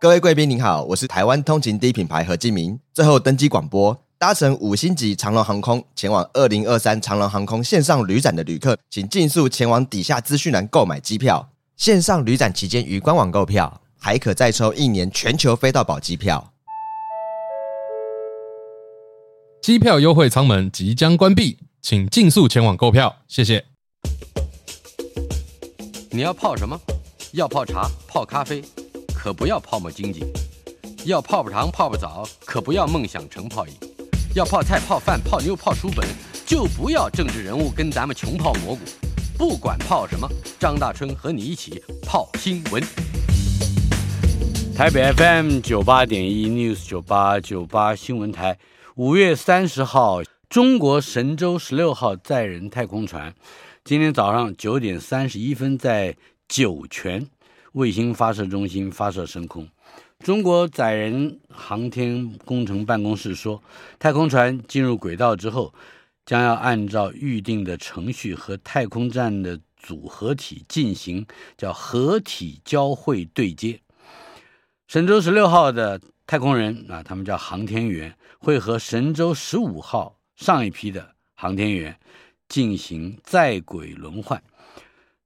各位贵宾您好，我是台湾通勤第一品牌何敬明。最后登机广播，搭乘五星级长龙航空前往二零二三长龙航空线上旅展的旅客，请尽速前往底下资讯栏购买机票。线上旅展期间于官网购票，还可再抽一年全球飞到宝机票。机票优惠舱门即将关闭，请尽速前往购票，谢谢。你要泡什么？要泡茶、泡咖啡，可不要泡沫经济；要泡泡糖、泡泡澡，可不要梦想成泡影；要泡菜、泡饭、泡妞、泡书本，就不要政治人物跟咱们穷泡蘑菇。不管泡什么，张大春和你一起泡新闻。台北 FM 九八点一 News 九八九八新闻台。五月三十号，中国神舟十六号载人太空船今天早上九点三十一分在酒泉卫星发射中心发射升空。中国载人航天工程办公室说，太空船进入轨道之后，将要按照预定的程序和太空站的组合体进行叫合体交会对接。神舟十六号的太空人啊，他们叫航天员。会和神舟十五号上一批的航天员进行在轨轮换，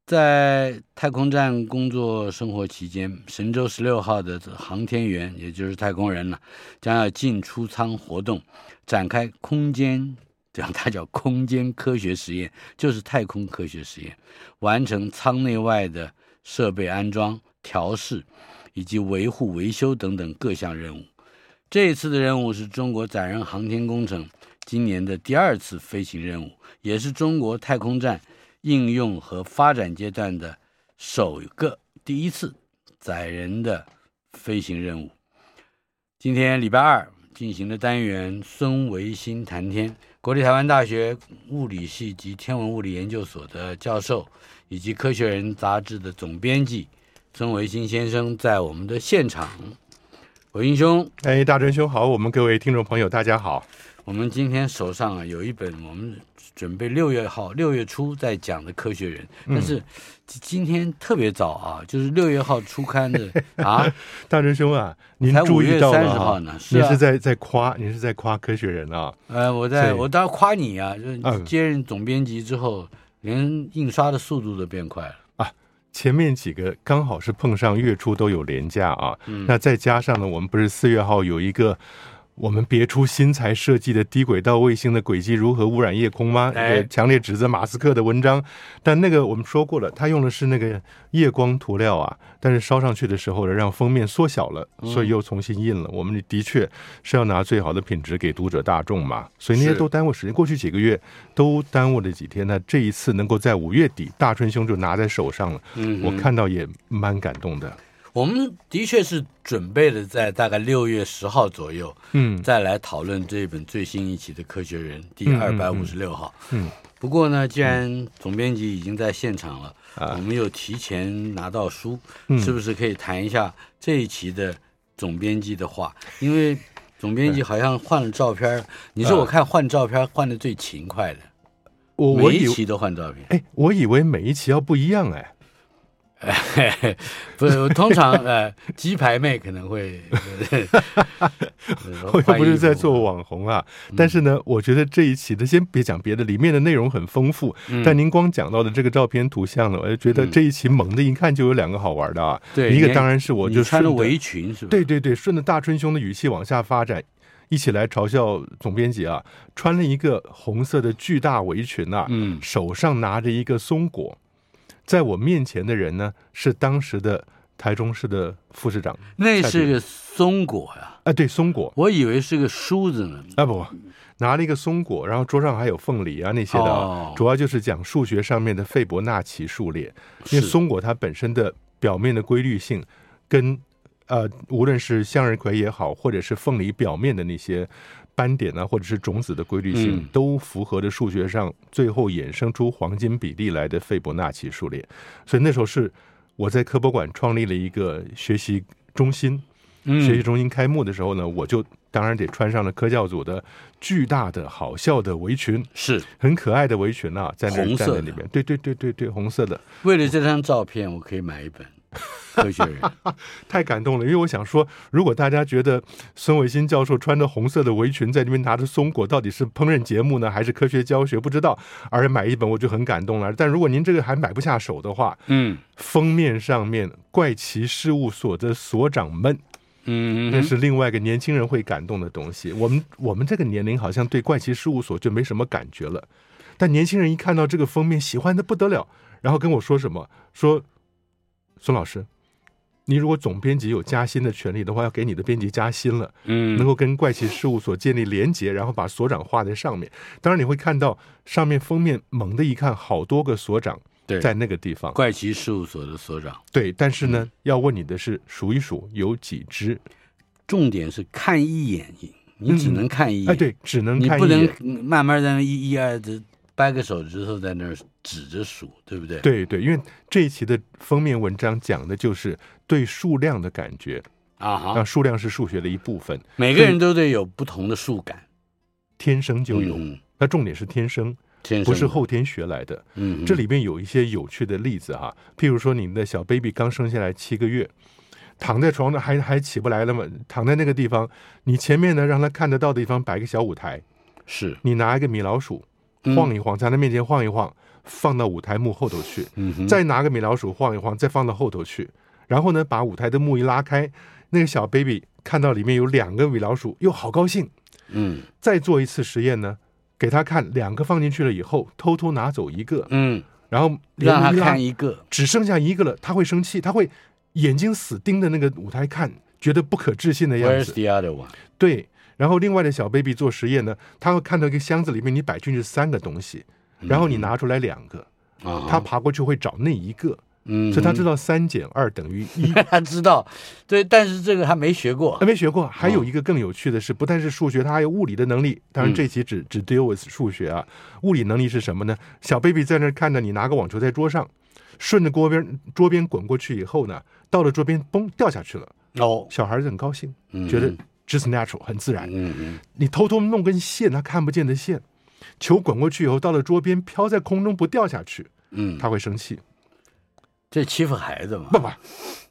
在太空站工作生活期间，神舟十六号的航天员，也就是太空人呢，将要进出舱活动，展开空间，这样它叫空间科学实验，就是太空科学实验，完成舱内外的设备安装、调试以及维护维修等等各项任务。这一次的任务是中国载人航天工程今年的第二次飞行任务，也是中国太空站应用和发展阶段的首个第一次载人的飞行任务。今天礼拜二进行的单元，孙维新谈天，国立台湾大学物理系及天文物理研究所的教授，以及《科学人》杂志的总编辑孙维新先生在我们的现场。维新兄，哎，大春兄好，我们各位听众朋友，大家好。我们今天手上啊有一本我们准备六月号六月初在讲的《科学人》，但是今天特别早啊，就是六月号初刊的 啊。大春兄啊，您注意到了？才五月三十号呢，是啊，你是在在夸，您是在夸《科学人》啊？呃，我在我当然夸你啊，就是接任总编辑之后，连印刷的速度都变快了。前面几个刚好是碰上月初都有廉价啊，嗯、那再加上呢，我们不是四月号有一个我们别出心裁设计的低轨道卫星的轨迹如何污染夜空吗？哎，强烈指责马斯克的文章，但那个我们说过了，他用的是那个夜光涂料啊，但是烧上去的时候呢，让封面缩小了，所以又重新印了。嗯、我们的确是要拿最好的品质给读者大众嘛，所以那些都耽误时间。过去几个月都耽误了几天，那这一次能够在五月底，大春兄就拿在手上了，嗯，我看到也蛮感动的。我们的确是准备了在大概六月十号左右，嗯，再来讨论这本最新一期的《科学人》第二百五十六号。嗯，不过呢，既然总编辑已经在现场了，我们又提前拿到书，是不是可以谈一下这一期的总编辑的话？因为总编辑好像换了照片，你是我看换照片换的最勤快的，我每一期都换照片。哎，我以为每一期要不一样哎。不是，通常呃，鸡排妹可能会，我又不是在做网红啊。嗯、但是呢，我觉得这一期的，先别讲别的，里面的内容很丰富。嗯、但您光讲到的这个照片图像呢，我就觉得这一期猛的一看就有两个好玩的啊。对、嗯，一个当然是我就穿了围裙是吧？对对对，顺着大春兄的语气往下发展，一起来嘲笑总编辑啊，穿了一个红色的巨大围裙啊，嗯，手上拿着一个松果。在我面前的人呢，是当时的台中市的副市长。那是个松果呀！啊，对，松果。我以为是个梳子呢。啊不，拿了一个松果，然后桌上还有凤梨啊那些的，哦、主要就是讲数学上面的费伯纳奇数列。因为松果它本身的表面的规律性，跟呃，无论是向日葵也好，或者是凤梨表面的那些。斑点啊，或者是种子的规律性，嗯、都符合着数学上最后衍生出黄金比例来的斐波那契数列。所以那时候是我在科博馆创立了一个学习中心，嗯、学习中心开幕的时候呢，我就当然得穿上了科教组的巨大的好笑的围裙，是很可爱的围裙啊，在那站在里面，对对对对对，红色的。为了这张照片，我可以买一本。科学人，太感动了。因为我想说，如果大家觉得孙伟新教授穿着红色的围裙在那边拿着松果，到底是烹饪节目呢，还是科学教学？不知道，而且买一本我就很感动了。但如果您这个还买不下手的话，嗯，封面上面怪奇事务所的所长们。嗯，那是另外一个年轻人会感动的东西。我们我们这个年龄好像对怪奇事务所就没什么感觉了，但年轻人一看到这个封面，喜欢的不得了，然后跟我说什么？说孙老师，你如果总编辑有加薪的权利的话，要给你的编辑加薪了。嗯，能够跟怪奇事务所建立连结，然后把所长画在上面。当然你会看到上面封面猛的一看，好多个所长。对，在那个地方，怪奇事务所的所长。对，但是呢，嗯、要问你的是数一数有几只？重点是看一眼，你只能看一眼。嗯、哎，对，只能看一眼，你不能慢慢在那一一二的掰个手指头在那儿指着数，对不对？对对，因为这一期的封面文章讲的就是对数量的感觉啊哈，那数量是数学的一部分，每个人都得有不同的数感，天生就有。嗯、那重点是天生。不是后天学来的，嗯，这里面有一些有趣的例子哈，譬如说，你们的小 baby 刚生下来七个月，躺在床上还还起不来了嘛，躺在那个地方，你前面呢让他看得到的地方摆个小舞台，是你拿一个米老鼠晃一晃，在他面前晃一晃，放到舞台幕后头去，嗯，再拿个米老鼠晃一晃，再放到后头去，然后呢把舞台的幕一拉开，那个小 baby 看到里面有两个米老鼠，又好高兴，嗯，再做一次实验呢。给他看两个放进去了以后，偷偷拿走一个，嗯，然后让他看一个，只剩下一个了，他会生气，他会眼睛死盯着那个舞台看，觉得不可置信的样子。Where's the other one？对，然后另外的小 baby 做实验呢，他会看到一个箱子里面你摆进去三个东西，然后你拿出来两个，嗯、他爬过去会找那一个。嗯，所以他知道三减二等于一，他知道，对，但是这个他没学过，他没学过。还有一个更有趣的是，不但是数学，他还有物理的能力。当然，这期只、嗯、只 deal with 数学啊。物理能力是什么呢？小 baby 在那看着你拿个网球在桌上，顺着锅边桌边滚过去以后呢，到了桌边，嘣掉下去了。哦，小孩子很高兴，觉得 just natural 很自然。嗯嗯，你偷偷弄根线，他看不见的线，球滚过去以后，到了桌边飘在空中不掉下去，嗯，他会生气。这欺负孩子嘛？不不，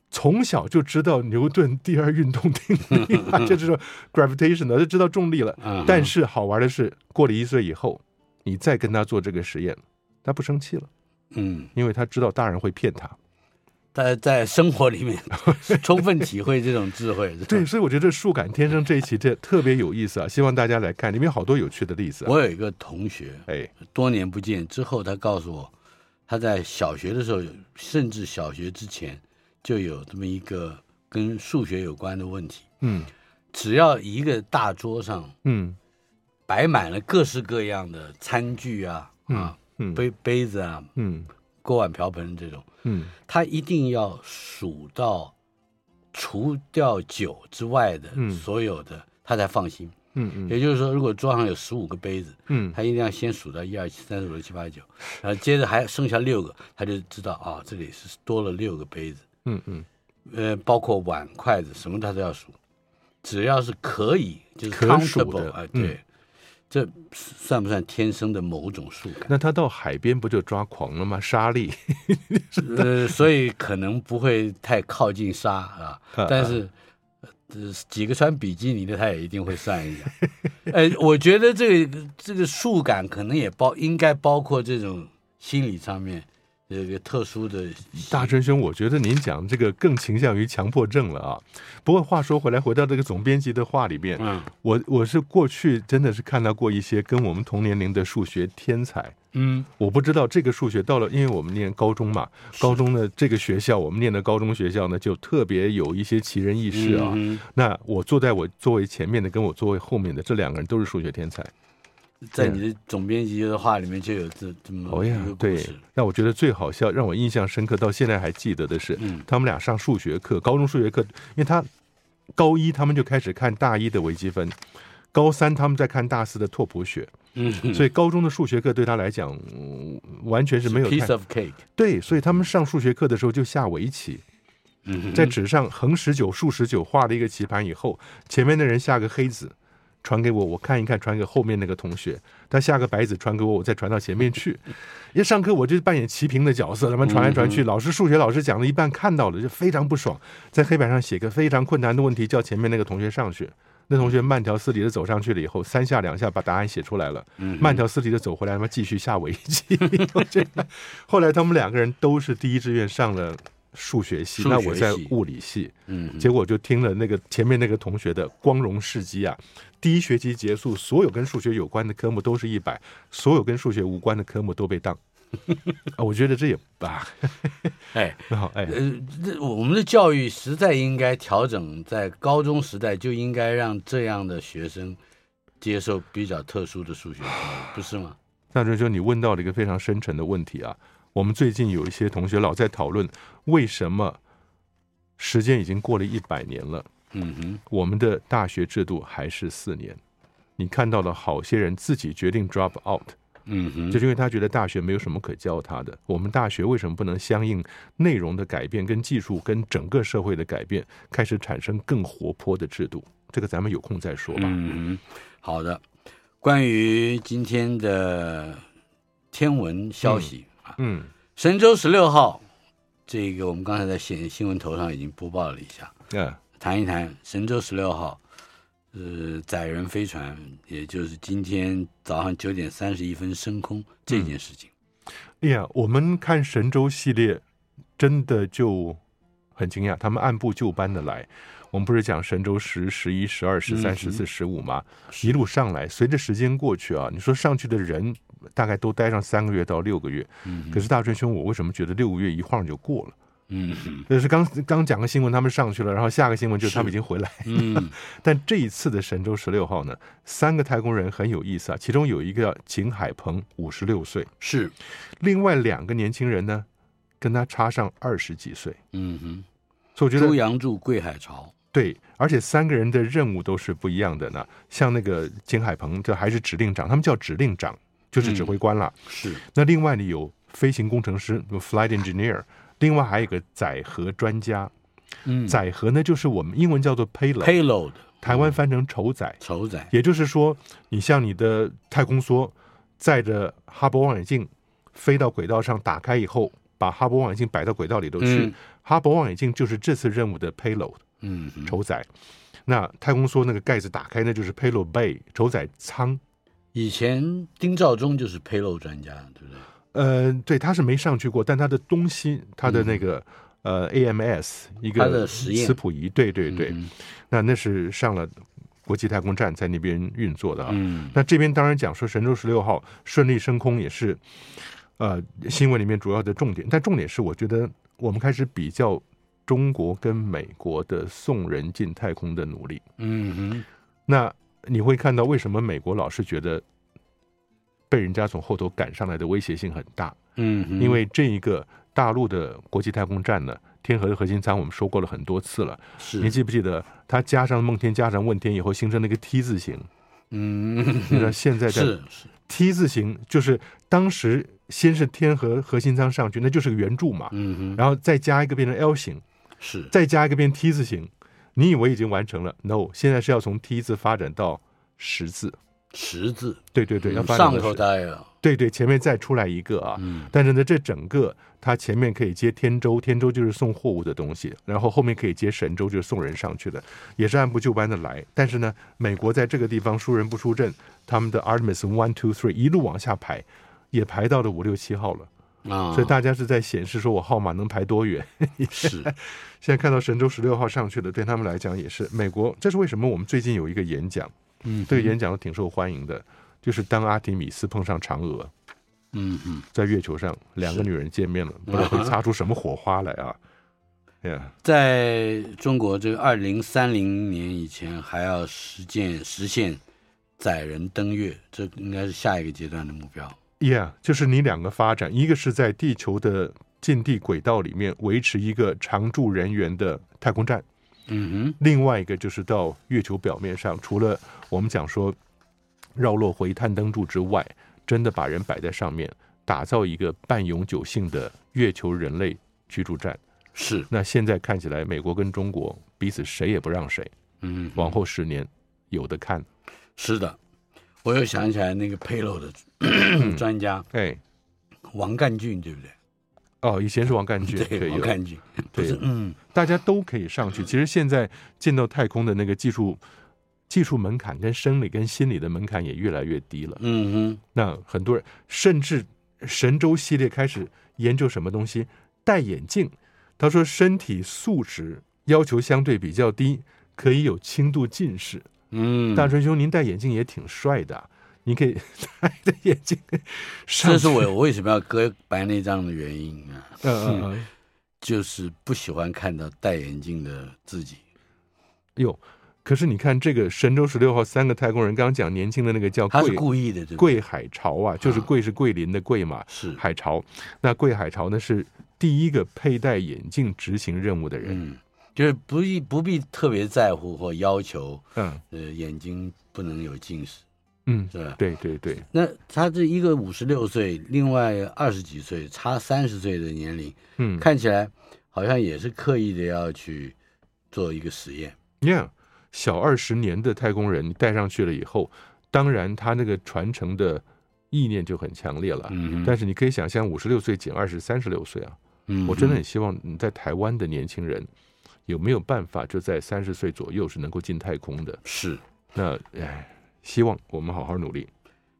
从小就知道牛顿第二运动定律，就知道 gravitation 的，就知道重力了。但是好玩的是，过了一岁以后，你再跟他做这个实验，他不生气了。嗯，因为他知道大人会骗他。在在生活里面 充分体会这种智慧。对，所以我觉得这数感天生这一期这特别有意思啊！希望大家来看，里面好多有趣的例子。我有一个同学，哎，多年不见之后，他告诉我。他在小学的时候，甚至小学之前就有这么一个跟数学有关的问题。嗯，只要一个大桌上，嗯，摆满了各式各样的餐具啊，啊，嗯，杯杯子啊，嗯，锅碗瓢盆这种，嗯，他一定要数到除掉酒之外的所有的，他才放心。嗯嗯，也就是说，如果桌上有十五个杯子，嗯，他一定要先数到一二七三四五六七八九，然后接着还剩下六个，他就知道啊，这里是多了六个杯子。嗯嗯，呃，包括碗筷子什么他都要数，只要是可以，就是 countable 啊，对，嗯、这算不算天生的某种树感？那他到海边不就抓狂了吗？沙粒，呃，所以可能不会太靠近沙啊，但是。几个穿比基尼的，他也一定会算一下。哎，我觉得这个这个数感可能也包，应该包括这种心理上面这个特殊的。大春兄，我觉得您讲这个更倾向于强迫症了啊。不过话说回来，回到这个总编辑的话里边，嗯，我我是过去真的是看到过一些跟我们同年龄的数学天才。嗯，我不知道这个数学到了，因为我们念高中嘛，高中的这个学校，我们念的高中学校呢，就特别有一些奇人异事啊。嗯、那我坐在我座位前面的，跟我座位后面的这两个人都是数学天才。在你的总编辑的话里面就有这这么一个故事。哦呀，对。那我觉得最好笑，让我印象深刻，到现在还记得的是，嗯、他们俩上数学课，高中数学课，因为他高一他们就开始看大一的微积分，高三他们在看大四的拓扑学。嗯，所以高中的数学课对他来讲，嗯、完全是没有 piece of cake。对，所以他们上数学课的时候就下围棋，嗯，在纸上横十九竖十九画了一个棋盘以后，前面的人下个黑子，传给我，我看一看，传给后面那个同学，他下个白子传给我，我再传到前面去。因为上课我就扮演齐平的角色，他们传来传去，老师数学老师讲了一半，看到了就非常不爽，在黑板上写个非常困难的问题，叫前面那个同学上去。那同学慢条斯理的走上去了以后，三下两下把答案写出来了，慢条斯理的走回来，他们继续下围棋。后来他们两个人都是第一志愿上了。数学系，那我在物理系，嗯，结果就听了那个前面那个同学的光荣事迹啊，第一学期结束，所有跟数学有关的科目都是一百，所有跟数学无关的科目都被当，啊，我觉得这也吧，哎，好，哎，呃，我们的教育实在应该调整，在高中时代就应该让这样的学生接受比较特殊的数学教育，不是吗？那就是说你问到了一个非常深沉的问题啊。我们最近有一些同学老在讨论，为什么时间已经过了一百年了，嗯哼，我们的大学制度还是四年。你看到了好些人自己决定 drop out，嗯哼，就是因为他觉得大学没有什么可教他的。我们大学为什么不能相应内容的改变、跟技术、跟整个社会的改变，开始产生更活泼的制度？这个咱们有空再说吧。嗯，好的。关于今天的天文消息。嗯嗯，神舟十六号，这个我们刚才在新新闻头上已经播报了一下。嗯，谈一谈神舟十六号，呃，载人飞船，也就是今天早上九点三十一分升空这件事情。哎呀，我们看神舟系列，真的就很惊讶，他们按部就班的来。我们不是讲神舟十、十一、十二、十三、十四、十五吗？一路上来，随着时间过去啊，你说上去的人大概都待上三个月到六个月。嗯，可是大川兄，我为什么觉得六个月一晃就过了？嗯，就是刚刚讲个新闻，他们上去了，然后下个新闻就是他们已经回来。嗯，但这一次的神舟十六号呢，三个太空人很有意思啊，其中有一个叫景海鹏，五十六岁，是，另外两个年轻人呢，跟他差上二十几岁。嗯哼，所以我觉得朱杨柱、桂海潮。对，而且三个人的任务都是不一样的呢。像那个景海鹏，这还是指令长，他们叫指令长，就是指挥官了。嗯、是。那另外呢，有飞行工程师，有 flight engineer，另外还有一个载荷专家。嗯。载荷呢，就是我们英文叫做 payload。payload。台湾翻成筹载。筹载。也就是说，你像你的太空梭载着哈勃望远镜飞到轨道上，打开以后，把哈勃望远镜摆到轨道里头去。嗯、哈勃望远镜就是这次任务的 payload。嗯，筹载，那太空梭那个盖子打开，那就是 payload bay 筹载舱。以前丁肇中就是 payload 专家，对不对？呃，对，他是没上去过，但他的东西，他的那个、嗯、呃 AMS 一个磁谱仪，对对对，嗯、那那是上了国际太空站，在那边运作的啊。嗯、那这边当然讲说神舟十六号顺利升空也是呃新闻里面主要的重点，但重点是我觉得我们开始比较。中国跟美国的送人进太空的努力，嗯哼，那你会看到为什么美国老是觉得被人家从后头赶上来的威胁性很大，嗯，因为这一个大陆的国际太空站呢，天河的核心舱我们说过了很多次了，是，你记不记得它加上梦天加上问天以后形成了一个 T 字形？嗯，那现在在是是 T 字形，就是当时先是天河核心舱上去，那就是个圆柱嘛，嗯哼，然后再加一个变成 L 型。是，再加一个变 T 字形，你以为已经完成了？No，现在是要从 T 字发展到十字。十字，对对对，要发展上头呆了。对对，前面再出来一个啊。嗯。但是呢，这整个它前面可以接天舟，天舟就是送货物的东西，然后后面可以接神舟，就是送人上去的，也是按部就班的来。但是呢，美国在这个地方输人不输阵，他们的 Artemis One Two Three 一路往下排，也排到了五六七号了。啊，所以大家是在显示说我号码能排多远？是，现在看到神舟十六号上去了，对他们来讲也是美国。这是为什么？我们最近有一个演讲，嗯，这个演讲都挺受欢迎的，就是当阿提米斯碰上嫦娥，嗯嗯，在月球上两个女人见面了，不知道会擦出什么火花来啊？对呀，在中国这个二零三零年以前还要实践实现载人登月，这应该是下一个阶段的目标。Yeah，就是你两个发展，一个是在地球的近地轨道里面维持一个常驻人员的太空站，嗯哼，另外一个就是到月球表面上，除了我们讲说绕落回探灯柱之外，真的把人摆在上面，打造一个半永久性的月球人类居住站。是，那现在看起来，美国跟中国彼此谁也不让谁，嗯，往后十年有的看。是的，我又想起来那个佩洛的 专家，哎，王干俊，对不对？哦，以前是王干俊，对，王干俊，对，嗯，大家都可以上去。其实现在进到太空的那个技术技术门槛跟生理跟心理的门槛也越来越低了。嗯哼，那很多人甚至神舟系列开始研究什么东西，戴眼镜。他说身体素质要求相对比较低，可以有轻度近视。嗯，大春兄，您戴眼镜也挺帅的，你可以戴着眼镜。这是我为什么要割白内障的原因啊。嗯嗯嗯，就是不喜欢看到戴眼镜的自己。哟，可是你看这个神舟十六号三个太空人，刚刚讲年轻的那个叫桂，他是故意的，桂海潮啊，就是桂是桂林的桂嘛，是海潮。那桂海潮呢是第一个佩戴眼镜执行任务的人。嗯就是不必不必特别在乎或要求，嗯，呃，眼睛不能有近视，嗯，是吧？对对对。那他这一个五十六岁，另外二十几岁，差三十岁的年龄，嗯，看起来好像也是刻意的要去做一个实验。你看，小二十年的太空人，你带上去了以后，当然他那个传承的意念就很强烈了。嗯，但是你可以想象，五十六岁减二十，三十六岁啊。嗯，我真的很希望你在台湾的年轻人。有没有办法就在三十岁左右是能够进太空的？是，那哎，希望我们好好努力。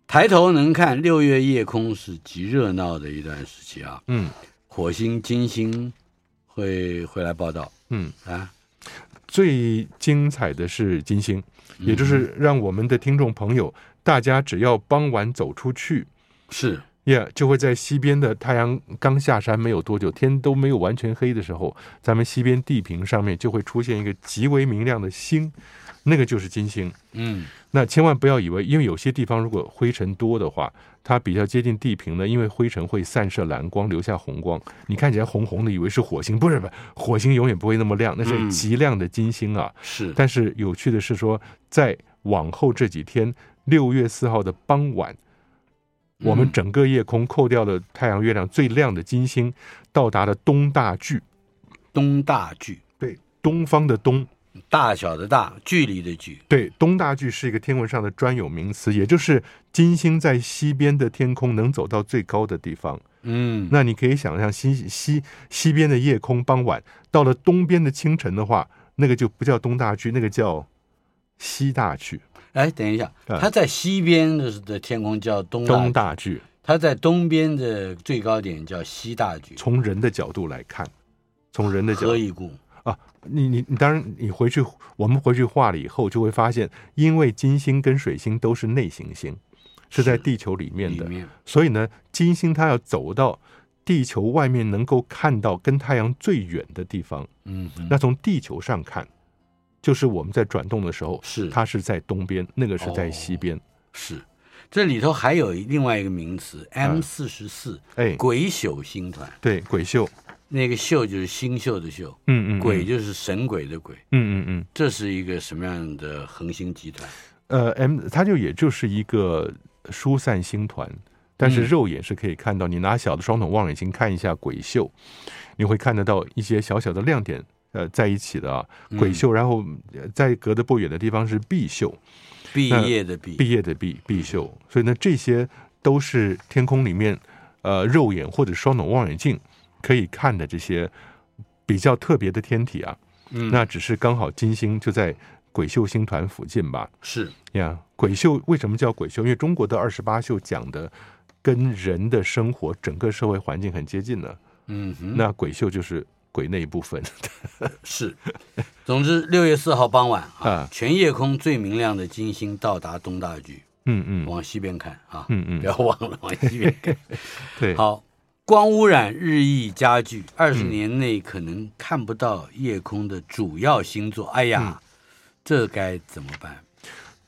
抬头能看六月夜空是极热闹的一段时期啊。嗯，火星、金星会会来报道。嗯啊，最精彩的是金星，也就是让我们的听众朋友，大家只要傍晚走出去，是。耶，yeah, 就会在西边的太阳刚下山没有多久，天都没有完全黑的时候，咱们西边地平上面就会出现一个极为明亮的星，那个就是金星。嗯，那千万不要以为，因为有些地方如果灰尘多的话，它比较接近地平呢，因为灰尘会散射蓝光，留下红光，你看起来红红的，以为是火星，不是不是，火星永远不会那么亮，那是极亮的金星啊。嗯、是，但是有趣的是说，在往后这几天，六月四号的傍晚。我们整个夜空扣掉了太阳、月亮最亮的金星，到达了东大距。东大距，对，东方的东，大小的大，距离的距。对，东大距是一个天文上的专有名词，也就是金星在西边的天空能走到最高的地方。嗯，那你可以想象西西西边的夜空傍晚，到了东边的清晨的话，那个就不叫东大距，那个叫西大距。哎，等一下，它在西边的的天空叫东东大距，它在东边的最高点叫西大距。从人的角度来看，从人的角度，何以故啊？你你你，当然你回去，我们回去画了以后，就会发现，因为金星跟水星都是内行星，是在地球里面的，面所以呢，金星它要走到地球外面，能够看到跟太阳最远的地方。嗯，那从地球上看。就是我们在转动的时候，是它是在东边，那个是在西边。哦、是，这里头还有另外一个名词 M 四十四，哎，鬼宿星团。对，鬼宿，那个宿就是星宿的宿，嗯嗯，鬼就是神鬼的鬼，嗯嗯嗯。这是一个什么样的恒星集团？呃，M 它就也就是一个疏散星团，但是肉眼是可以看到。嗯、你拿小的双筒望远镜看一下鬼宿，你会看得到一些小小的亮点。呃，在一起的啊，鬼秀，然后在隔得不远的地方是毕宿，毕业的毕，毕业的毕，毕宿。所以呢，这些都是天空里面，呃，肉眼或者双筒望远镜可以看的这些比较特别的天体啊。嗯，那只是刚好金星就在鬼宿星团附近吧。是呀，鬼宿为什么叫鬼宿？因为中国的二十八宿讲的跟人的生活整个社会环境很接近呢。嗯哼，那鬼宿就是。鬼那一部分 是，总之六月四号傍晚啊，啊全夜空最明亮的金星到达东大距，嗯嗯，往西边看啊，嗯嗯，不要忘了往西边看。对，好，光污染日益加剧，二十年内可能看不到夜空的主要星座。哎呀，嗯、这该怎么办？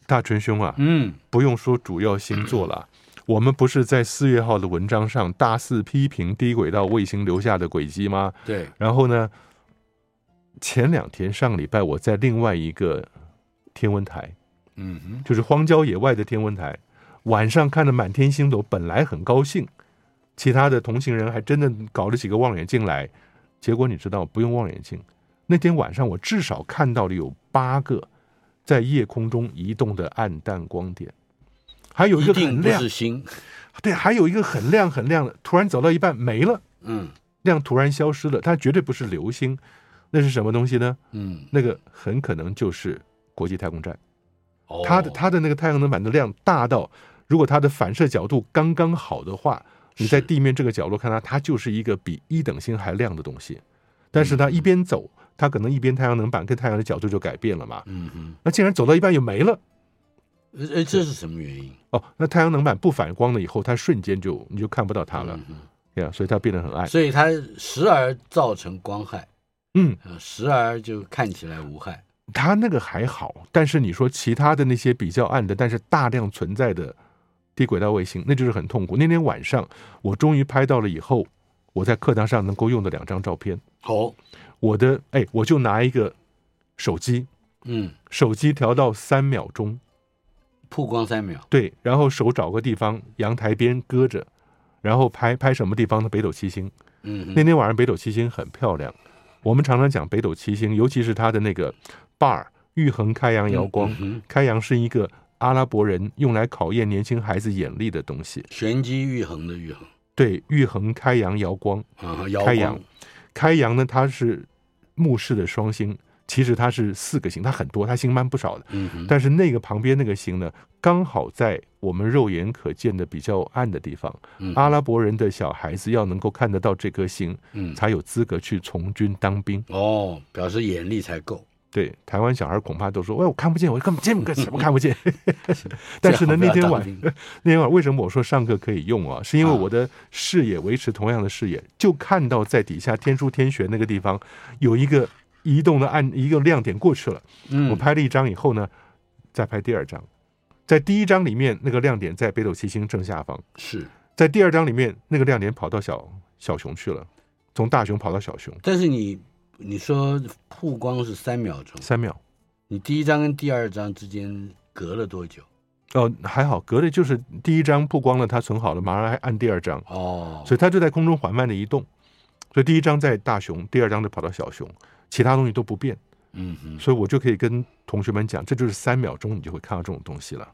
大春兄啊，嗯，不用说主要星座了。我们不是在四月号的文章上大肆批评低轨道卫星留下的轨迹吗？对。然后呢，前两天上个礼拜我在另外一个天文台，嗯哼，就是荒郊野外的天文台，晚上看着满天星斗，本来很高兴，其他的同行人还真的搞了几个望远镜来，结果你知道不用望远镜，那天晚上我至少看到了有八个在夜空中移动的暗淡光点，还有一个很亮是，星，对，还有一个很亮很亮的，突然走到一半没了，嗯。亮突然消失了，它绝对不是流星，那是什么东西呢？嗯，那个很可能就是国际太空站，哦。它的它的那个太阳能板的量大到，如果它的反射角度刚刚好的话，你在地面这个角落看它，它就是一个比一等星还亮的东西。但是它一边走，它可能一边太阳能板跟太阳的角度就改变了嘛。嗯嗯，那竟然走到一半又没了呃呃，这是什么原因？哦，那太阳能板不反光了以后，它瞬间就你就看不到它了嗯呀，所以它变得很暗，。所以它时而造成光害，嗯，呃，时而就看起来无害。它那个还好，但是你说其他的那些比较暗的，但是大量存在的低轨道卫星，那就是很痛苦。那天晚上我终于拍到了以后，我在课堂上能够用的两张照片。好，我的哎，我就拿一个手机，嗯，手机调到三秒钟，曝光三秒，对，然后手找个地方，阳台边搁着，然后拍拍什么地方的北斗七星。嗯，那天晚上北斗七星很漂亮，我们常常讲北斗七星，尤其是它的那个 bar 玉衡开阳瑶光，开阳是一个阿拉伯人用来考验年轻孩子眼力的东西。玄机玉衡的玉衡，对，玉衡开阳瑶光，啊，瑶开阳，开阳呢，它是目视的双星，其实它是四个星，它很多，它星蛮不少的。嗯，但是那个旁边那个星呢，刚好在我们肉眼可见的比较暗的地方。嗯阿拉伯人的小孩子要能够看得到这颗星，嗯，才有资格去从军当兵。哦，表示眼力才够。对，台湾小孩恐怕都说：“哎，我看不见，我根本见个什么看不见。” 但是呢，那天晚 那天晚为什么我说上课可以用啊？是因为我的视野维持同样的视野，就看到在底下天书天璇那个地方有一个移动的按一个亮点过去了。嗯，我拍了一张以后呢，再拍第二张，在第一张里面那个亮点在北斗七星正下方，是，在第二张里面那个亮点跑到小小熊去了，从大熊跑到小熊，但是你你说曝光是三秒钟，三秒。你第一张跟第二张之间隔了多久？哦，还好，隔的就是第一张曝光了，它存好了，马上还按第二张，哦，所以它就在空中缓慢的移动。所以第一张在大熊，第二张就跑到小熊，其他东西都不变。嗯嗯，所以我就可以跟同学们讲，这就是三秒钟，你就会看到这种东西了。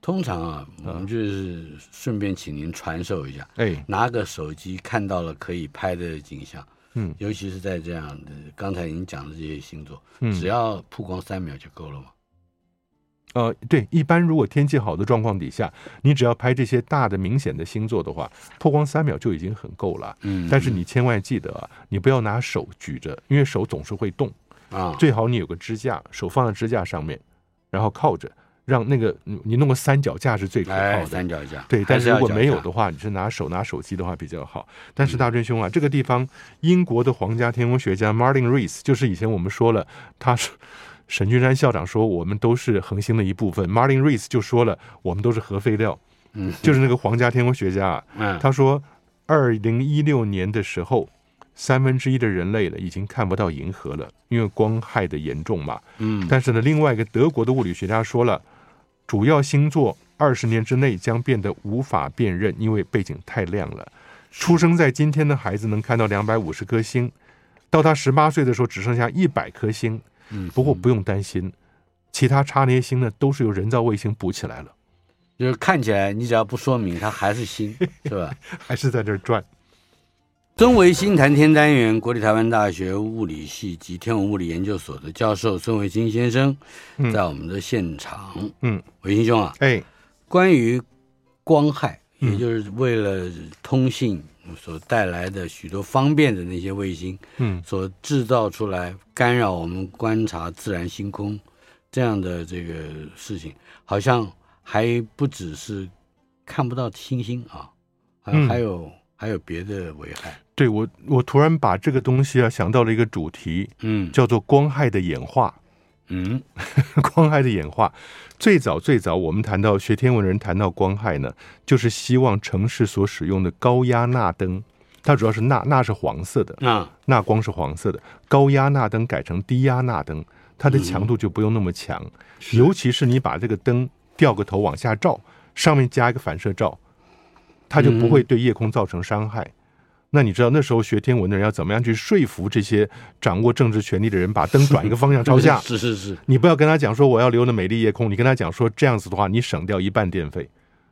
通常啊，我们就是顺便请您传授一下，哎，拿个手机看到了可以拍的景象，嗯尤其是在这样的刚才您讲的这些星座，嗯只要曝光三秒就够了嘛。呃，对，一般如果天气好的状况底下，你只要拍这些大的明显的星座的话，曝光三秒就已经很够了。嗯但是你千万记得啊，你不要拿手举着，因为手总是会动。啊，最好你有个支架，手放在支架上面，然后靠着，让那个你你弄个三脚架是最可靠哎，的。三脚架，对，但是如果没有的话，你是拿手拿手机的话比较好。但是大真兄啊，这个地方英国的皇家天文学家 Martin Rees，就是以前我们说了，他是沈君山校长说我们都是恒星的一部分，Martin Rees 就说了我们都是核废料，嗯，就是那个皇家天文学家啊，嗯，他说二零一六年的时候。三分之一的人类了，已经看不到银河了，因为光害的严重嘛。嗯，但是呢，另外一个德国的物理学家说了，主要星座二十年之内将变得无法辨认，因为背景太亮了。出生在今天的孩子能看到两百五十颗星，到他十八岁的时候只剩下一百颗星。嗯，不过不用担心，其他差那些星呢，都是由人造卫星补起来了，就是看起来你只要不说明，它还是星，是吧？还是在这儿转。孙维新谈天单元，国立台湾大学物理系及天文物理研究所的教授孙维新先生，在我们的现场。嗯，维新兄啊，哎，关于光害，嗯也就是为了通信所带来的许多方便的那些卫星，嗯所制造出来干扰我们观察自然星空这样的这个事情，好像还不只是看不到星星啊，还嗯还有、还有别的危害。对我，我突然把这个东西啊想到了一个主题，嗯叫做光害的演化。嗯。光害的演化，最早最早，我们谈到学天文的人谈到光害呢，就是希望城市所使用的高压钠灯，它主要是钠，钠是黄色的，啊。钠光是黄色的，高压钠灯改成低压钠灯，它的强度就不用那么强，尤其是你把这个灯掉个头往下照，上面加一个反射罩，它就不会对夜空造成伤害。那你知道那时候学天文的人要怎么样去说服这些掌握政治权力的人，把灯转一个方向朝下？是是是，你不要跟他讲说我要留那美丽夜空，你跟他讲说这样子的话，你省掉一半电费。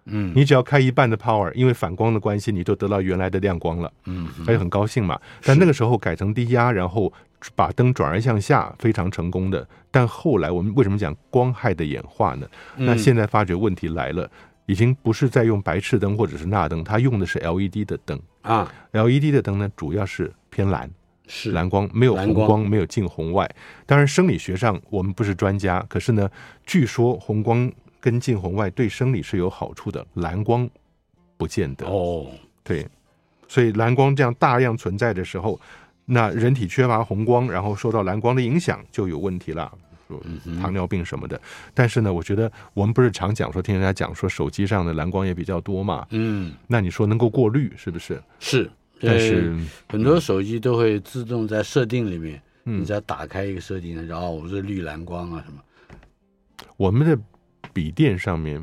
嗯，你只要开一半的 power，因为反光的关系，你就得到原来的亮光了。嗯，他就很高兴嘛。但那个时候改成低压，然后把灯转而向下，非常成功的。但后来我们为什么讲光害的演化呢？那现在发觉问题来了，已经不是在用白炽灯或者是钠灯，它用的是 LED 的灯啊。LED 的灯呢，主要是偏蓝，是蓝光，没有红光，没有近红外。当然生理学上我们不是专家，可是呢，据说红光。跟近红外对生理是有好处的，蓝光不见得哦。对，所以蓝光这样大量存在的时候，那人体缺乏红光，然后受到蓝光的影响就有问题了，糖尿病什么的。但是呢，我觉得我们不是常讲说，听人家讲说手机上的蓝光也比较多嘛。嗯，那你说能够过滤是不是？是，但是很多手机都会自动在设定里面，嗯、你只要打开一个设定，然后我是绿蓝光啊什么。我们的。笔电上面，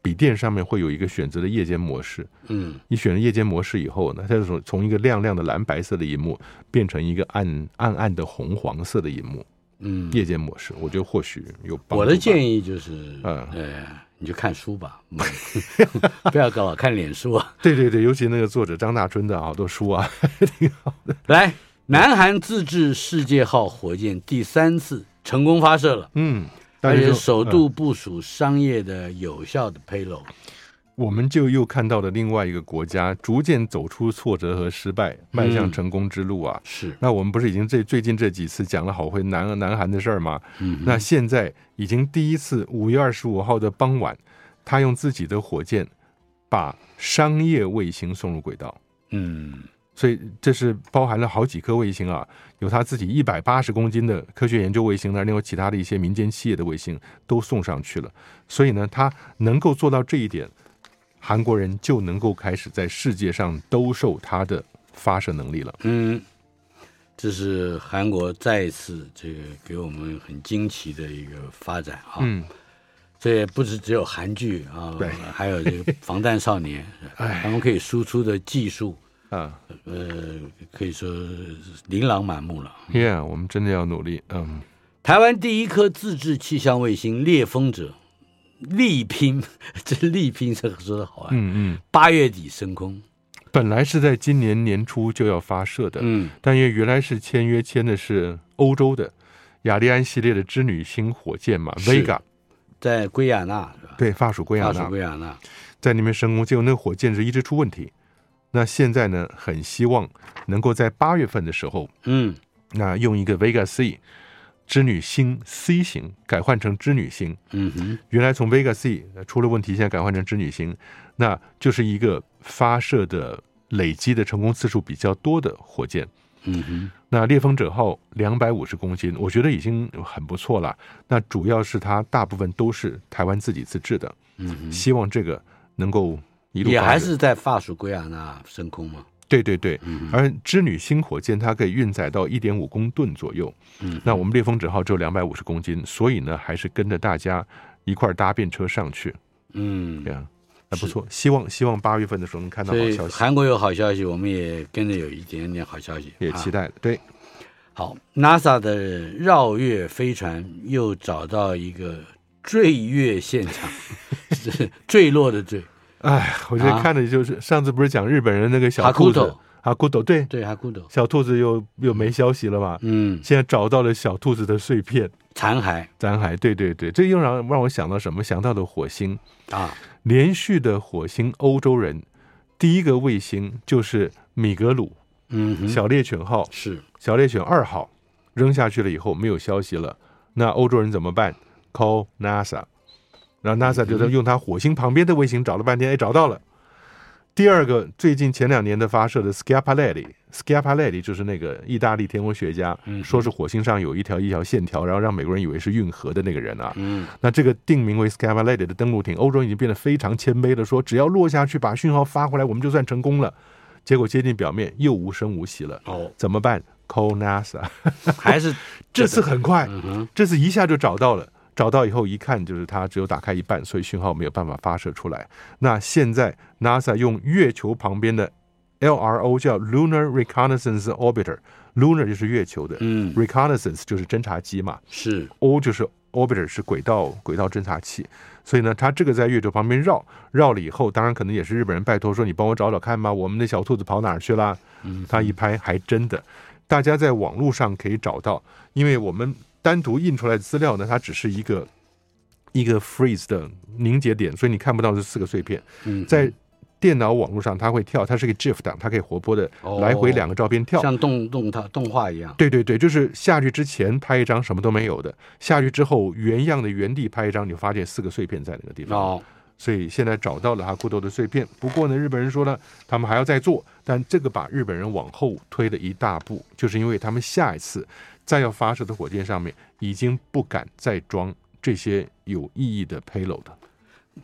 笔电上面会有一个选择的夜间模式。嗯，你选了夜间模式以后呢，它就从从一个亮亮的蓝白色的荧幕变成一个暗暗暗的红黄色的荧幕。嗯，夜间模式，我觉得或许有帮助。我的建议就是，嗯，呃，你就看书吧，不要搞看脸书啊。对对对，尤其那个作者张大春的好多书啊，挺好的。来，南韩自制世界号火箭第三次成功发射了。嗯。而且首度部署商业的有效的 payload，我们就又看到了另外一个国家逐渐走出挫折和失败，迈向成功之路啊！嗯、是，那我们不是已经这最近这几次讲了好会南南韩的事儿吗？嗯，那现在已经第一次五月二十五号的傍晚，他用自己的火箭把商业卫星送入轨道。嗯。所以这是包含了好几颗卫星啊，有他自己一百八十公斤的科学研究卫星，那另外其他的一些民间企业的卫星都送上去了。所以呢，他能够做到这一点，韩国人就能够开始在世界上兜售它的发射能力了。嗯，这是韩国再一次这个给我们很惊奇的一个发展啊。嗯，这也不是只有韩剧啊，对，还有这个防弹少年，他们可以输出的技术。啊，呃，可以说琳琅满目了。Yeah，我们真的要努力。嗯，台湾第一颗自制气象卫星“猎风者”力拼，这力拼这个说的好啊。嗯嗯，八月底升空，本来是在今年年初就要发射的。嗯，但因为原来是签约签的是欧洲的雅利安系列的织女星火箭嘛，Vega，在圭亚那是吧？对，法属圭亚那，法属圭亚那，在那边升空，结果那个火箭是一直出问题。那现在呢，很希望能够在八月份的时候，嗯，那用一个 Vega C 织女星 C 型改换成织女星，嗯哼，原来从 Vega C 出了问题，现在改换成织女星，那就是一个发射的累积的成功次数比较多的火箭，嗯哼，那猎风者号两百五十公斤，我觉得已经很不错了。那主要是它大部分都是台湾自己自制的，嗯哼，希望这个能够一路。也还是在法属圭亚那升空吗？对对对，而织女星火箭它可以运载到一点五公吨左右。嗯，那我们猎风者号只有两百五十公斤，所以呢，还是跟着大家一块搭便车上去。嗯，这样还不错。希望希望八月份的时候能看到好消息。韩国有好消息，我们也跟着有一点点好消息，也期待。对，好，NASA 的绕月飞船又找到一个坠月现场，是坠落的坠。哎，我觉得看的就是、啊、上次不是讲日本人那个小兔子哈古斗，对。对哈古斗，小兔子又又没消息了嘛？嗯，现在找到了小兔子的碎片。残骸，残骸，对对对，这又让让我想到什么？想到了火星。啊，连续的火星，欧洲人第一个卫星就是米格鲁，嗯，小猎犬号。是。小猎犬二号扔下去了以后没有消息了，那欧洲人怎么办？Call NASA。然后 NASA 就在用它火星旁边的卫星找了半天，哎，找到了。第二个，最近前两年的发射的 Schiaparelli，Schiaparelli 就是那个意大利天文学家，说是火星上有一条一条线条，然后让美国人以为是运河的那个人啊。嗯，那这个定名为 Schiaparelli 的登陆艇，欧洲已经变得非常谦卑了，说只要落下去把讯号发回来，我们就算成功了。结果接近表面又无声无息了。哦，怎么办？Call NASA，还是 这次很快，嗯，这次一下就找到了。找到以后一看，就是它只有打开一半，所以讯号没有办法发射出来。那现在 NASA 用月球旁边的 LRO 叫 Lunar Reconnaissance Orbiter，Lunar 就是月球的，嗯，Reconnaissance 就是侦察机嘛是，，O 就是 Orbiter 是轨道轨道侦察器，所以呢，它这个在月球旁边绕绕了以后，当然可能也是日本人拜托说你帮我找找看吧，我们的小兔子跑哪儿去了？嗯，他一拍还真的，大家在网络上可以找到，因为我们单独印出来的资料呢，它只是一个一个 freeze 的凝结点，所以你看不到这四个碎片，嗯，在。电脑网络上它会跳，它是个 GIF 档，它可以活泼的哦来回两个照片跳，像动动它动画一样，对对对，就是下去之前拍一张什么都没有的，下去之后原样的原地拍一张，你发现四个碎片在那个地方。哦，所以现在找到了哈库多的碎片。不过呢，日本人说呢，他们还要再做，但这个把日本人往后推了一大步，就是因为他们下一次再要发射的火箭上面已经不敢再装这些有意义的 payload。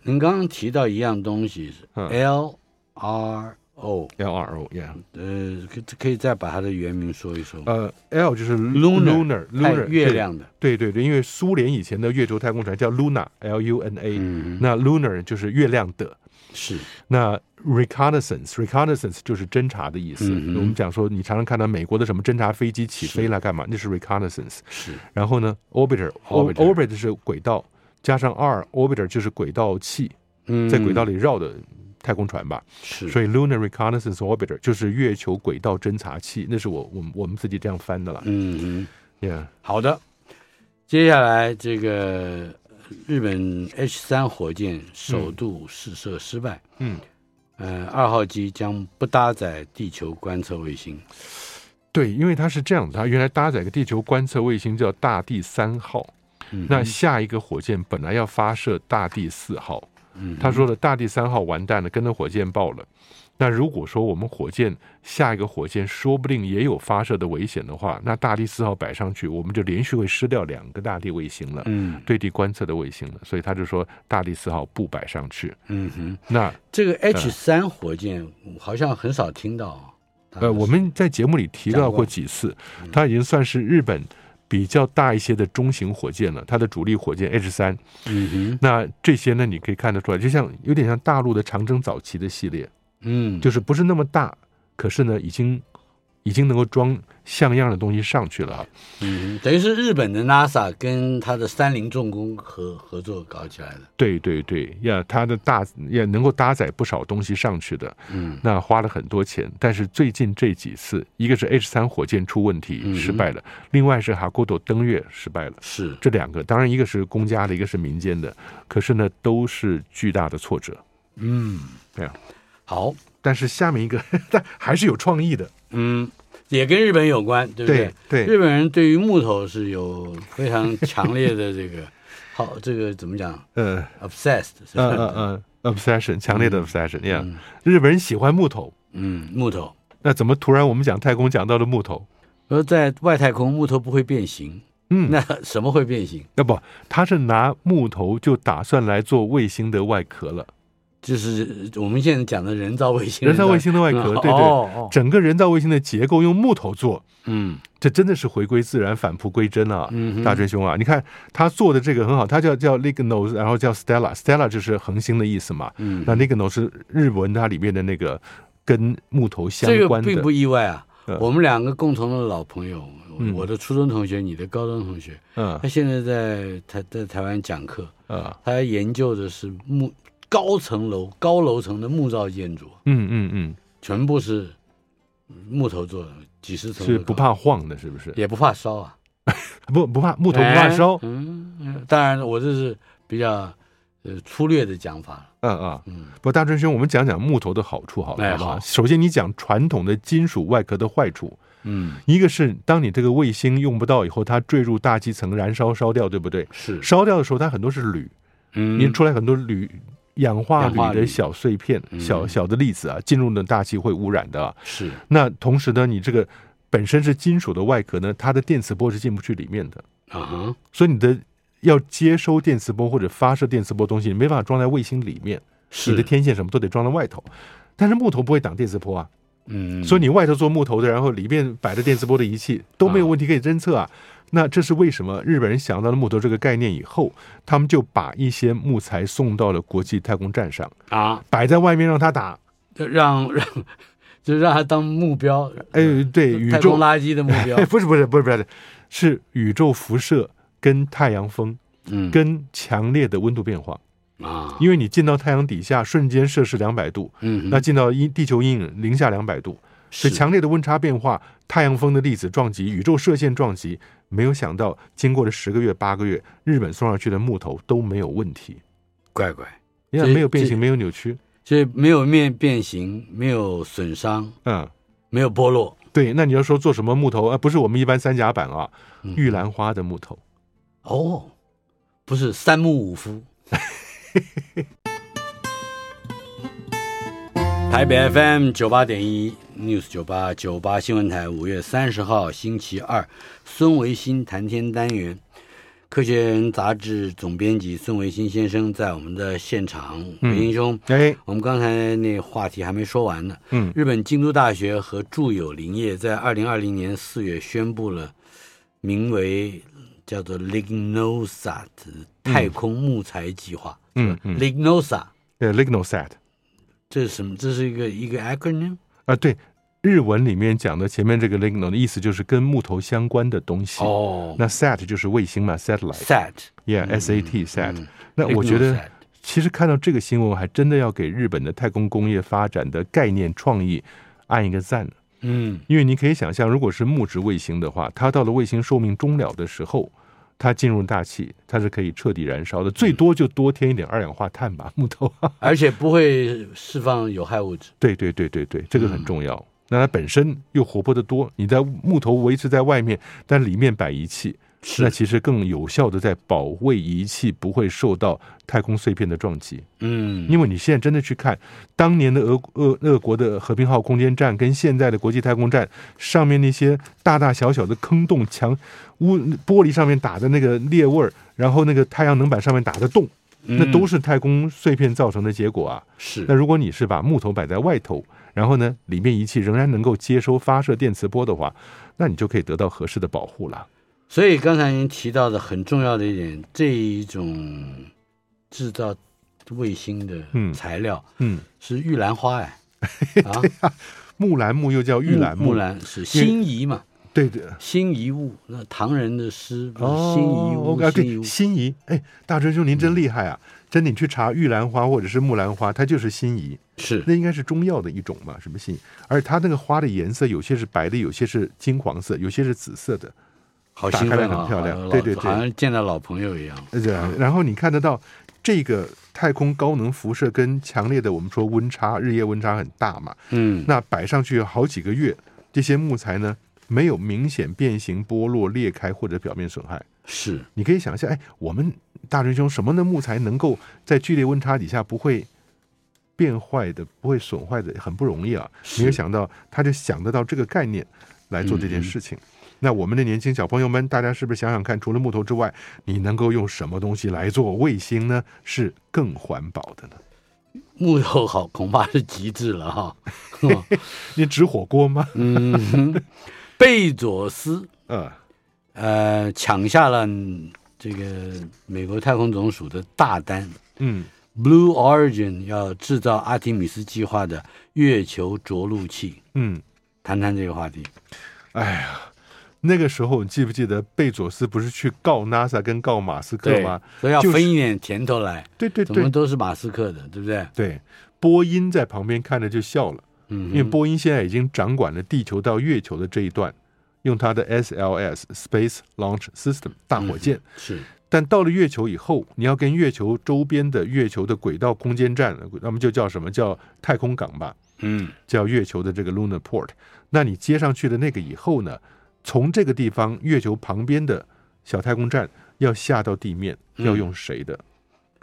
您刚刚提到一样东西是嗯 L R O，LRO，yeah，呃，可可以再把它的原名说一说。呃，L 就是 Lunar，lunar 太 lunar 月亮的，对对对，因为苏联以前的月球太空船叫 Luna，L U N A，、嗯，那 lunar 就是月亮的。是，那 reconnaissance，reconnaissance 就是侦察的意思。嗯我们讲说，你常常看到美国的什么侦察飞机起飞了干嘛？那是 reconnaissance。是，然后呢，orbiter Orbiter orbit 是轨道，加上 R orbiter 就是轨道器，嗯，在轨道里绕的太空船吧。是，所以 lunar reconnaissance orbiter 就是月球轨道侦察器，那是我我们我们自己这样翻的了。嗯嗯，Yeah，好的。接下来这个日本 H 三火箭首度试射失败，嗯，呃，二号机将不搭载地球观测卫星。对，因为它是这样子，它原来搭载个地球观测卫星叫大地三号，嗯，那下一个火箭本来要发射大地四号。嗯，他说了，大地三号完蛋了，跟着火箭爆了。那如果说我们火箭下一个火箭说不定也有发射的危险的话，那大地四号摆上去，我们就连续会失掉两个大地卫星了，嗯对地观测的卫星了。所以他就说大地四号不摆上去。嗯哼，那这个 H 三火箭好像很少听到。呃，我们在节目里提到过几次，它已经算是日本比较大一些的中型火箭了。它的主力火箭 H 三，嗯哼，那这些呢，你可以看得出来，就像有点像大陆的长征早期的系列。嗯，就是不是那么大，可是呢，已经已经能够装像样的东西上去了。嗯，等于是日本的 NASA 跟他的三菱重工合合作搞起来的。对对对，呀，它的大也能够搭载不少东西上去的。嗯，那花了很多钱，但是最近这几次，一个是 H 三火箭出问题嗯失败了，另外是哈古多登月失败了。是，这两个当然一个是公家的，一个是民间的，可是呢，都是巨大的挫折。嗯，对啊。好，但是下面一个，但还是有创意的。嗯，也跟日本有关，对不对？对，日本人对于木头是有非常强烈的这个 好，这个怎么讲？呃，obsessed，是吧？呃呃呃，obsession，强烈的 obsession，呀、嗯，日本人喜欢木头。嗯，木头。那怎么突然我们讲太空讲到了木头？而在外太空，木头不会变形。嗯，那什么会变形？那不，他是拿木头就打算来做卫星的外壳了。就是我们现在讲的人造卫星，人造卫星的外壳，嗯、对对，整个人造卫星的结构用木头做，嗯，这真的是回归自然，返璞归真啊，嗯，大真兄啊，你看他做的这个很好，他叫叫 Lignose，然后叫 Stella，Stella 就是恒星的意思嘛，嗯，那 Lignose 是日文它里面的那个跟木头相关的，这个并不意外啊，嗯、我们两个共同的老朋友，嗯、我的初中同学，你的高中同学，嗯，他现在在台在台湾讲课，嗯，他研究的是木。高层楼、高楼层的木造建筑，嗯嗯嗯，全部是木头做的，几十层，是不怕晃的，是不是？也不怕烧啊，不不怕木头不怕烧。嗯，嗯，当然我这是比较呃粗略的讲法。嗯嗯嗯。不过大春兄，我们讲讲木头的好处好了，哎、好不好？首先，你讲传统的金属外壳的坏处。嗯，一个是当你这个卫星用不到以后，它坠入大气层燃烧烧掉，对不对？是。烧掉的时候，它很多是铝，嗯，你出来很多铝。氧化铝的小碎片、嗯、小小的粒子啊，进入了大气会污染的、啊。是。那同时呢，你这个本身是金属的外壳呢，它的电磁波是进不去里面的。啊哈。所以你的要接收电磁波或者发射电磁波东西，你没办法装在卫星里面。是。你的天线什么都得装在外头。但是木头不会挡电磁波啊。嗯。所以你外头做木头的，然后里面摆着电磁波的仪器都没有问题可以侦测啊。啊那这是为什么？日本人想到了木头这个概念以后，他们就把一些木材送到了国际太空站上啊，摆在外面让他打，让让就让 他当目标。哎，对，宇宙垃圾的目标。不是不是不是不是，是宇宙辐射跟太阳风，嗯，跟强烈的温度变化。啊，因为你进到太阳底下，瞬间摄氏两百度，嗯，那进到阴地球阴影零下两百度，是。强烈的温差变化，太阳风的粒子撞击，宇宙射线撞击，没有想到经过了十个月八个月，日本送上去的木头都没有问题，乖乖，你看没有变形，没有扭曲，所以没有面变形，没有损伤，嗯，没有剥落。对，那你要说做什么木头？啊？不是我们一般三甲板啊，玉兰花的木头，哦，不是三木五夫。台北 FM 九八点一 News 九八九八新闻台五月三十号星期二，孙维新谈天单元，科学人杂志总编辑孙维新先生在我们的现场。维新兄，哎，我们刚才那话题还没说完呢。嗯，日本京都大学和住友林业在二零二零年四月宣布了名为叫做 Lignosat 太空木材计划。嗯嗯，Lignosa，对，Lignosat，这是什么？这是一个一个 acronym 啊，对，日文里面讲的前面这个 ligno 的意思就是跟木头相关的东西。哦，那 sat 就是卫星嘛，“satellite”，“sat”，yeah，“sat” sat。那我觉得，其实看到这个新闻，还真的要给日本的太空工业发展的概念创意按一个赞。嗯，因为你可以想象，如果是木质卫星的话，它到了卫星寿命终了的时候。它进入大气，它是可以彻底燃烧的，最多就多添一点二氧化碳吧，木头，而且不会释放有害物质。对对对对对，这个很重要。嗯、那它本身又活泼的多，你在木头维持在外面，但里面摆仪器。那其实更有效的在保卫仪器不会受到太空碎片的撞击。嗯，因为你现在真的去看当年的俄俄俄国的和平号空间站跟现在的国际太空站上面那些大大小小的坑洞、墙、屋玻璃上面打的那个裂纹，然后那个太阳能板上面打的洞，那都是太空碎片造成的结果啊。是。那如果你是把木头摆在外头，然后呢，里面仪器仍然能够接收发射电磁波的话，那你就可以得到合适的保护了。所以刚才您提到的很重要的一点，这一种制造卫星的材料，嗯，是玉兰花哎，啊，木兰木又叫玉兰木，木兰是辛夷嘛？对对，辛夷物，那唐人的诗，辛夷物，对，辛夷，哎，大春兄您真厉害啊！真的，你去查玉兰花或者是木兰花，它就是辛夷，是那应该是中药的一种嘛？什么辛夷？而它那个花的颜色，有些是白的，有些是金黄色，有些是紫色的。好兴奋啊！很漂亮，对对对，好像见到老朋友一样。对，然后你看得到这个太空高能辐射跟强烈的我们说温差，日夜温差很大嘛。嗯，那摆上去好几个月，这些木材呢没有明显变形、剥落、裂开或者表面损害。是，你可以想象，哎，我们大师兄什么的木材能够在剧烈温差底下不会变坏的、不会损坏的，很不容易啊。没有想到，他就想得到这个概念来做这件事情。嗯那我们的年轻小朋友们，大家是不是想想看，除了木头之外，你能够用什么东西来做卫星呢？是更环保的呢？木头好，恐怕是极致了哈。你指火锅吗？嗯，贝佐斯，呃呃，抢下了这个美国太空总署的大单。嗯，Blue Origin 要制造阿提米斯计划的月球着陆器。嗯，谈谈这个话题。哎呀。那个时候，你记不记得贝佐斯不是去告 NASA 跟告马斯克吗？所以要分一点甜头来。对对对，怎么都是马斯克的，对不对？对，波音在旁边看着就笑了。嗯，因为波音现在已经掌管了地球到月球的这一段，用它的 SLS Space Launch System 大火箭。是，但到了月球以后，你要跟月球周边的月球的轨道空间站，那么就叫什么叫太空港吧？嗯，叫月球的这个 Lunar Port。那你接上去的那个以后呢？从这个地方，月球旁边的小太空站要下到地面，要用谁的？嗯、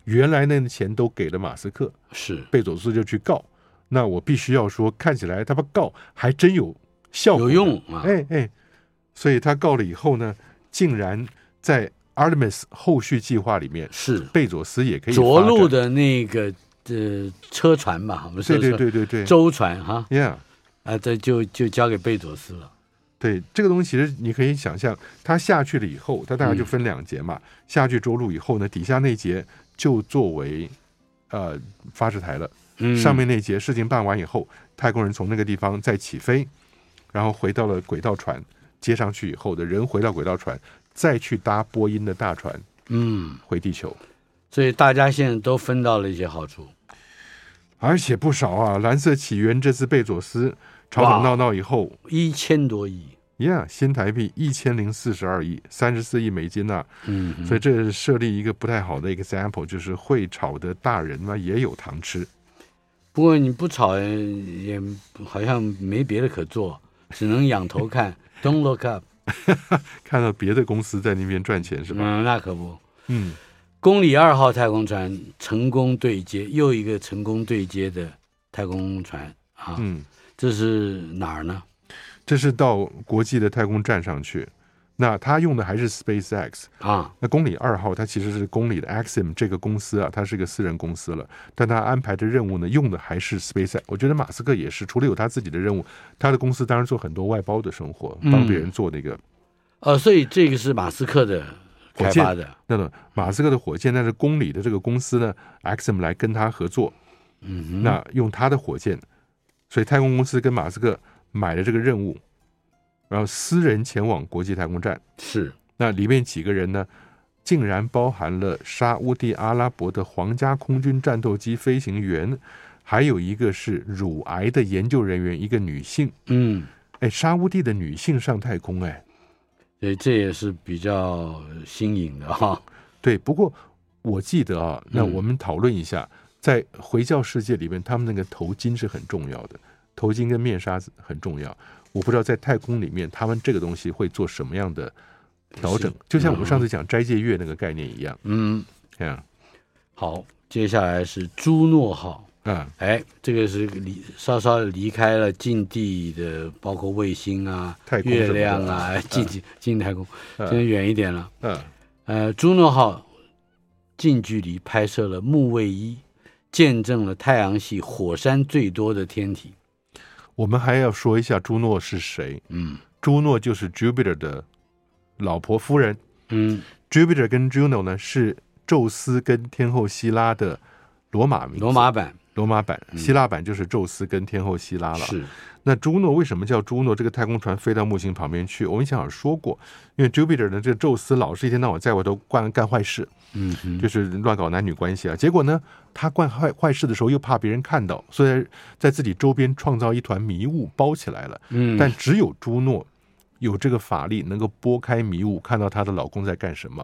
原来那个钱都给了马斯克，是贝佐斯就去告。那我必须要说，看起来他们告还真有效果，有用啊！哎哎，所以他告了以后呢，竟然在 Artemis 后续计划里面，是贝佐斯也可以着陆的那个呃车船吧？我们说对对对对对，舟船哈，Yeah 啊，这就就交给贝佐斯了。对这个东西，其实你可以想象，它下去了以后，它大概就分两节嘛。嗯、下去着陆以后呢，底下那节就作为呃发射台了。嗯上面那节事情办完以后，太空人从那个地方再起飞，然后回到了轨道船接上去以后的人回到轨道船，再去搭波音的大船嗯，回地球，所以大家现在都分到了一些好处。而且不少啊。蓝色起源这次贝佐斯吵吵闹闹以后，一千多亿，呀，新台币一千零四十二亿，三十四亿美金呐、啊。嗯，所以这是设立一个不太好的 example，就是会炒的大人嘛也有糖吃。不过你不炒也好像没别的可做，只能仰头看，Don't look up。看到别的公司在那边赚钱是吧？嗯，那可不。嗯，公里二号太空船成功对接，又一个成功对接的太空船啊。嗯，这是哪儿呢？这是到国际的太空站上去。那他用的还是 SpaceX 啊。那公里二号它其实是公里的 Axiom 这个公司啊，它是一个私人公司了，但他安排的任务呢，用的还是 SpaceX。我觉得马斯克也是，除了有他自己的任务，他的公司当然做很多外包的生活，帮别人做那个。呃、嗯，所以这个是马斯克的开发的。那么马斯克的火箭，但是公里的这个公司呢，Axiom 来跟他合作。嗯，那用他的火箭，所以太空公司跟马斯克买了这个任务。然后私人前往国际太空站，是那里面几个人呢？竟然包含了沙乌地阿拉伯的皇家空军战斗机飞行员，还有一个是乳癌的研究人员，一个女性。嗯，哎，沙乌地的女性上太空，哎，对，这也是比较新颖的哈。对，不过我记得啊，那我们讨论一下，在回教世界里面，他们那个头巾是很重要的，头巾跟面纱很重要。我不知道在太空里面，他们这个东西会做什么样的调整？就像我们上次讲斋戒月那个概念一样。嗯，这样。好，接下来是朱诺号。嗯，哎，这个是离稍稍离开了近地的，包括卫星啊、太空月亮啊，近近近太空，现在远一点了。嗯，呃，朱诺号近距离拍摄了木卫一，见证了太阳系火山最多的天体。我们还要说一下朱诺是谁？嗯，朱诺就是 Jupiter 的老婆夫人。嗯，Jupiter 跟 Juno 呢是宙斯跟天后希拉的罗马名。罗马版，罗马版，希腊版就是宙斯跟天后希拉了。是。那朱诺为什么叫朱诺？这个太空船飞到木星旁边去，我们以前好像说过，因为 Jupiter 的，这个宙斯老是一天到晚在外头干干坏事，嗯，就是乱搞男女关系啊。结果呢，他干坏坏事的时候又怕别人看到，所以在自己周边创造一团迷雾包起来了。嗯，但只有朱诺有这个法力，能够拨开迷雾，看到她的老公在干什么。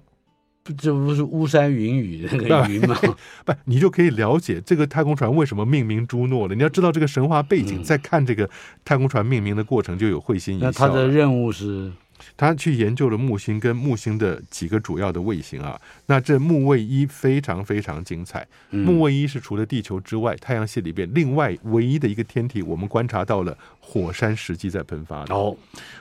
这不是巫山云雨的那个云吗？不，你就可以了解这个太空船为什么命名朱诺了。你要知道这个神话背景，嗯、再看这个太空船命名的过程，就有会心一笑。那他的任务是，他去研究了木星跟木星的几个主要的卫星啊。那这木卫一非常非常精彩。嗯、木卫一是除了地球之外，太阳系里边另外唯一的一个天体，我们观察到了火山实际在喷发的。哦，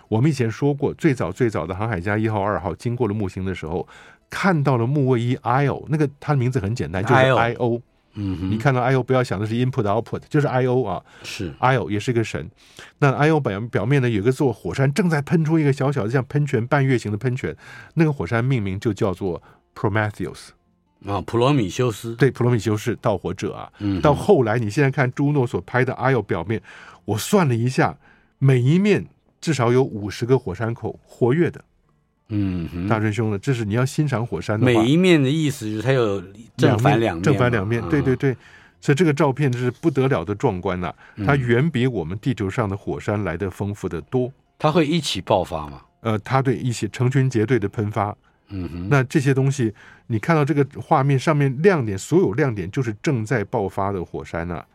我们以前说过，最早最早的航海家一号、二号经过了木星的时候。看到了木卫一 Io，那个它的名字很简单，就是 Io。嗯，你看到 Io，不要想的是 input output，就是 Io 啊。是 Io 也是一个神。那 Io 表表面呢，有个座火山正在喷出一个小小的像喷泉半月形的喷泉，那个火山命名就叫做 Prometheus 啊，普罗米修斯。对，普罗米修斯盗火者啊。嗯。到后来，你现在看朱诺所拍的 Io 表面，我算了一下，每一面至少有五十个火山口活跃的。嗯，大春兄呢？这是你要欣赏火山的，每一面的意思就是它有正反两面，正反两面，嗯、对对对。所以这个照片是不得了的壮观呐、啊，它远比我们地球上的火山来的丰富的多。它会一起爆发吗？呃，它对一起成群结队的喷发。嗯哼，那这些东西，你看到这个画面上面亮点，所有亮点就是正在爆发的火山呐、啊。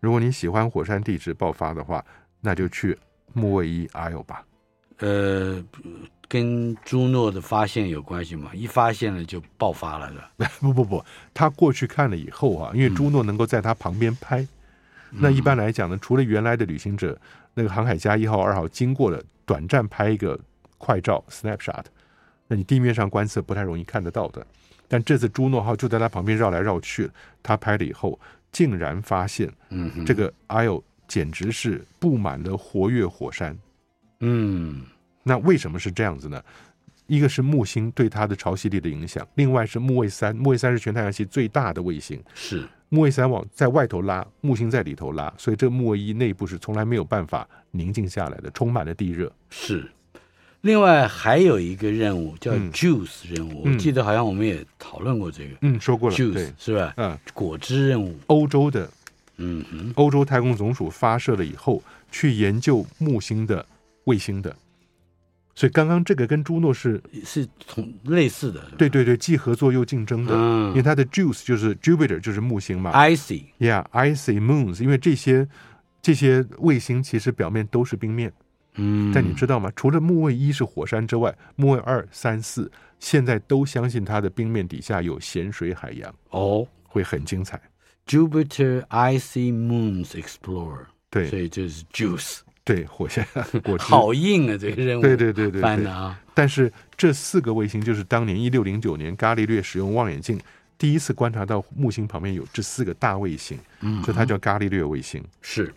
如果你喜欢火山地质爆发的话，那就去木卫一 Io 吧。呃。跟朱诺的发现有关系吗？一发现了就爆发了的？不不不，他过去看了以后啊，因为朱诺能够在他旁边拍，嗯、那一般来讲呢，除了原来的旅行者，那个航海家一号、二号经过了短暂拍一个快照 snapshot，那你地面上观测不太容易看得到的。但这次朱诺号就在他旁边绕来绕去，他拍了以后，竟然发现，嗯，这个 Io 简直是布满了活跃火山，嗯。那为什么是这样子呢？一个是木星对它的潮汐力的影响，另外是木卫三，木卫三是全太阳系最大的卫星，是木卫三往在外头拉，木星在里头拉，所以这个木卫一内部是从来没有办法宁静下来的，充满了地热。是。另外还有一个任务叫 Juice 任务，嗯、我记得好像我们也讨论过这个。嗯，说过了。Juice 对是吧？嗯，果汁任务，欧洲的，嗯哼，欧洲太空总署发射了以后，去研究木星的卫星的。所以刚刚这个跟朱诺是是同类似的。对对对，既合作又竞争的。嗯，因为它的 Juice 就是 Jupiter 就是木星嘛。Icy，Yeah，Icy moons，因为这些这些卫星其实表面都是冰面。嗯，但你知道吗？除了木卫一是火山之外，木卫二、三、四现在都相信它的冰面底下有咸水海洋哦，会很精彩。Jupiter Icy Moons Explorer，对，所以就是 Juice，对，火山果汁好硬啊，这个任务，对对对对，翻的啊。但是这四个卫星就是当年一六零九年伽利略使用望远镜第一次观察到木星旁边有这四个大卫星，嗯，所以它叫伽利略卫星。是，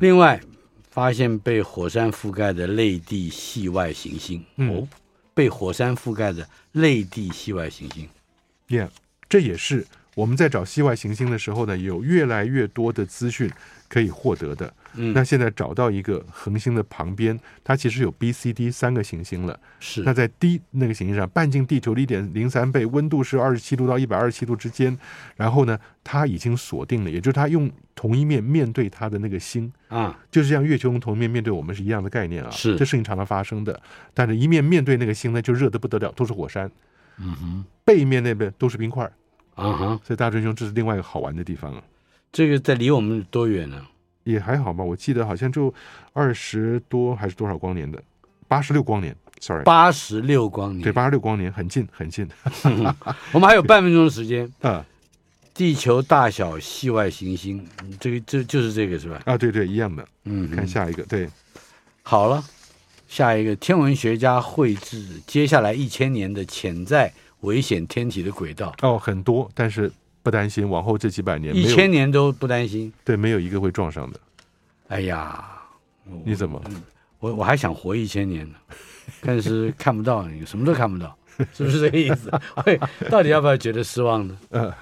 另外。发现被火山覆盖的类地系外行星、嗯、哦，被火山覆盖的类地系外行星，Yeah，这也是我们在找系外行星的时候呢，有越来越多的资讯可以获得的。嗯，那现在找到一个恒星的旁边，它其实有 B、C、D 三个行星了。是，那在 D 那个行星上，半径地球的一点零三倍，温度是二十七度到一百二十七度之间。然后呢，它已经锁定了，也就是它用同一面面对它的那个星啊，就是像月球用同一面面对我们是一样的概念啊。是，这事情常常发生的。但是一面面对那个星呢，就热得不得了，都是火山。嗯哼，背面那边都是冰块。啊哈，所以大春兄，这是另外一个好玩的地方啊。这个在离我们多远呢？也还好吧，我记得好像就二十多还是多少光年的，八十六光年，sorry，八十六光年，对，八十六光年，很近很近。我们还有半分钟的时间啊，地球大小系外行星，这个这就是这个是吧？啊，对对，一样的。嗯，看下一个，对，好了，下一个天文学家绘制接下来一千年的潜在危险天体的轨道。哦，很多，但是。不担心，往后这几百年，一千年都不担心。对，没有一个会撞上的。哎呀，你怎么？我我还想活一千年呢，但是看不到，你什么都看不到，是不是这个意思？会到底要不要觉得失望呢？嗯。